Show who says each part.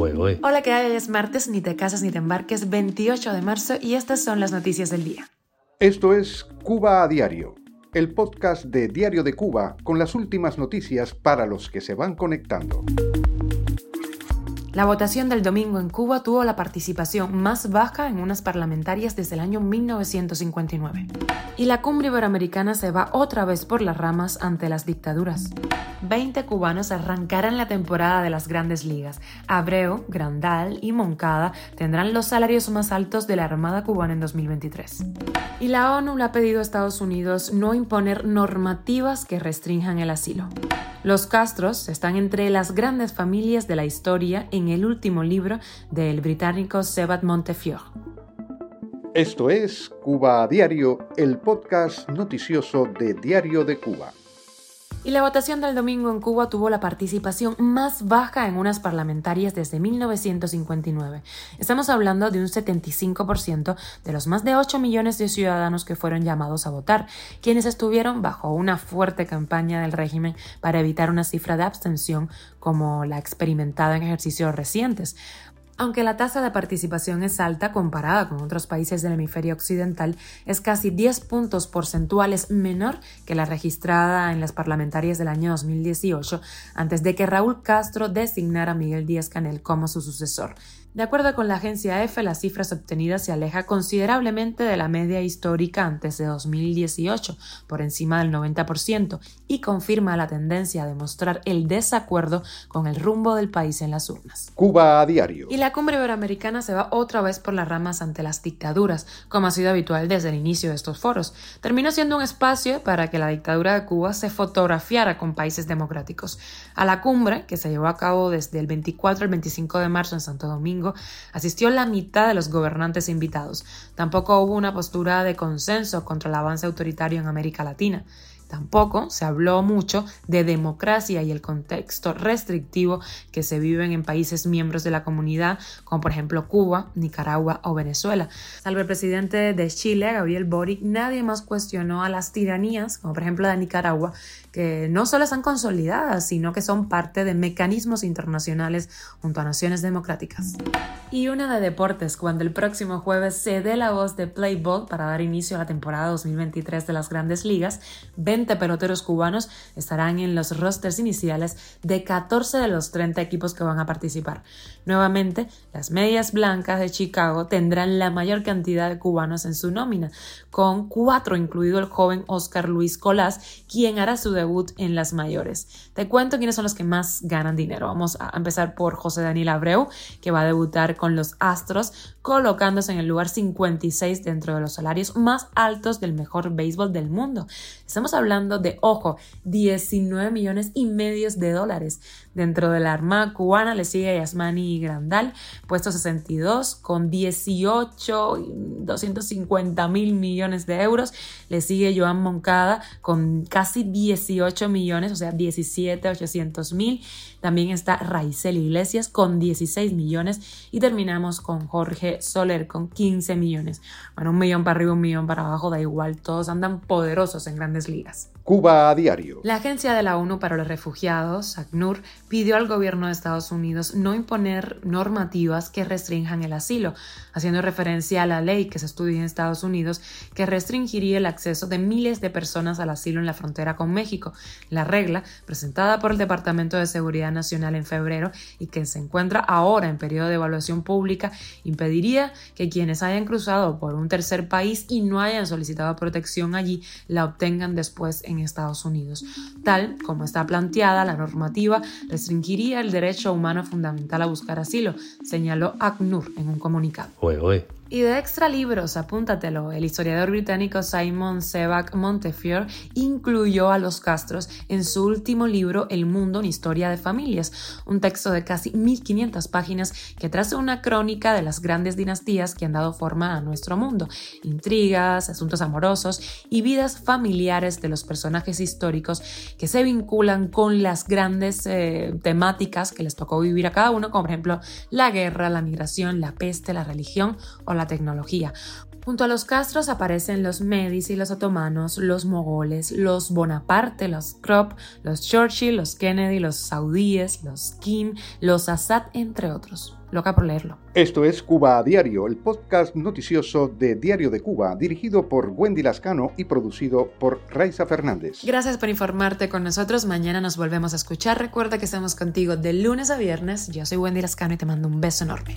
Speaker 1: Hola, ¿qué hay? Es martes, ni te casas ni te embarques, 28 de marzo y estas son las noticias del día.
Speaker 2: Esto es Cuba a Diario, el podcast de Diario de Cuba con las últimas noticias para los que se van conectando.
Speaker 1: La votación del domingo en Cuba tuvo la participación más baja en unas parlamentarias desde el año 1959. Y la cumbre iberoamericana se va otra vez por las ramas ante las dictaduras. 20 cubanos arrancarán la temporada de las grandes ligas. Abreu, Grandal y Moncada tendrán los salarios más altos de la Armada cubana en 2023. Y la ONU le ha pedido a Estados Unidos no imponer normativas que restrinjan el asilo. Los Castros están entre las grandes familias de la historia en el último libro del británico Sebat Montefiore.
Speaker 2: Esto es Cuba a Diario, el podcast noticioso de Diario de Cuba.
Speaker 1: Y la votación del domingo en Cuba tuvo la participación más baja en unas parlamentarias desde 1959. Estamos hablando de un 75% de los más de 8 millones de ciudadanos que fueron llamados a votar, quienes estuvieron bajo una fuerte campaña del régimen para evitar una cifra de abstención como la experimentada en ejercicios recientes. Aunque la tasa de participación es alta comparada con otros países del hemisferio occidental, es casi 10 puntos porcentuales menor que la registrada en las parlamentarias del año 2018, antes de que Raúl Castro designara a Miguel Díaz Canel como su sucesor. De acuerdo con la agencia EFE, las cifras obtenidas se aleja considerablemente de la media histórica antes de 2018, por encima del 90%, y confirma la tendencia a demostrar el desacuerdo con el rumbo del país en las urnas.
Speaker 2: Cuba a diario.
Speaker 1: Y la cumbre iberoamericana se va otra vez por las ramas ante las dictaduras, como ha sido habitual desde el inicio de estos foros. Terminó siendo un espacio para que la dictadura de Cuba se fotografiara con países democráticos. A la cumbre, que se llevó a cabo desde el 24 al 25 de marzo en Santo Domingo, asistió la mitad de los gobernantes invitados. Tampoco hubo una postura de consenso contra el avance autoritario en América Latina. Tampoco se habló mucho de democracia y el contexto restrictivo que se viven en países miembros de la comunidad, como por ejemplo Cuba, Nicaragua o Venezuela. Salvo el presidente de Chile, Gabriel Boric, nadie más cuestionó a las tiranías, como por ejemplo de Nicaragua, que no solo están consolidadas, sino que son parte de mecanismos internacionales junto a naciones democráticas. Y una de deportes, cuando el próximo jueves se dé la voz de Playboy para dar inicio a la temporada 2023 de las grandes ligas, 20 peloteros cubanos estarán en los rosters iniciales de 14 de los 30 equipos que van a participar. Nuevamente, las medias blancas de Chicago tendrán la mayor cantidad de cubanos en su nómina, con cuatro, incluido el joven Oscar Luis Colás, quien hará su debut en las mayores. Te cuento quiénes son los que más ganan dinero. Vamos a empezar por José Daniel Abreu, que va a debutar con los Astros, colocándose en el lugar 56 dentro de los salarios más altos del mejor béisbol del mundo. Estamos hablando de, ojo, 19 millones y medio de dólares. Dentro de la Armada cubana le sigue Yasmani Grandal, puesto 62 con 18 250 mil millones de euros. Le sigue Joan Moncada con casi 18 millones, o sea, 17 800 mil. También está Raizel Iglesias con 16 millones y terminamos con Jorge Soler con 15 millones. Bueno, un millón para arriba, un millón para abajo, da igual, todos andan poderosos en grandes ligas.
Speaker 2: Cuba a diario.
Speaker 1: La Agencia de la ONU para los Refugiados, ACNUR, pidió al gobierno de Estados Unidos no imponer normativas que restrinjan el asilo, haciendo referencia a la ley que se estudia en Estados Unidos que restringiría el acceso de miles de personas al asilo en la frontera con México. La regla, presentada por el Departamento de Seguridad Nacional en febrero y que se encuentra ahora en periodo de evaluación pública, impediría que quienes hayan cruzado por un tercer país y no hayan solicitado protección allí la obtengan después en Estados Unidos. Tal como está planteada, la normativa restringiría el derecho humano fundamental a buscar asilo, señaló ACNUR en un comunicado. Y de extra libros, apúntatelo, el historiador británico Simon Sebag Montefiore incluyó a los Castros en su último libro El mundo, una historia de familias, un texto de casi 1500 páginas que traza una crónica de las grandes dinastías que han dado forma a nuestro mundo, intrigas, asuntos amorosos y vidas familiares de los personajes históricos que se vinculan con las grandes eh, temáticas que les tocó vivir a cada uno, como por ejemplo la guerra, la migración, la peste, la religión o la tecnología. Junto a los Castros aparecen los Medici, los otomanos, los mogoles, los Bonaparte, los Krupp, los Churchill, los Kennedy, los saudíes, los Kim, los Assad, entre otros. Loca por leerlo.
Speaker 2: Esto es Cuba a Diario, el podcast noticioso de Diario de Cuba, dirigido por Wendy Lascano y producido por Raiza Fernández.
Speaker 1: Gracias por informarte con nosotros. Mañana nos volvemos a escuchar. Recuerda que estamos contigo de lunes a viernes. Yo soy Wendy Lascano y te mando un beso enorme.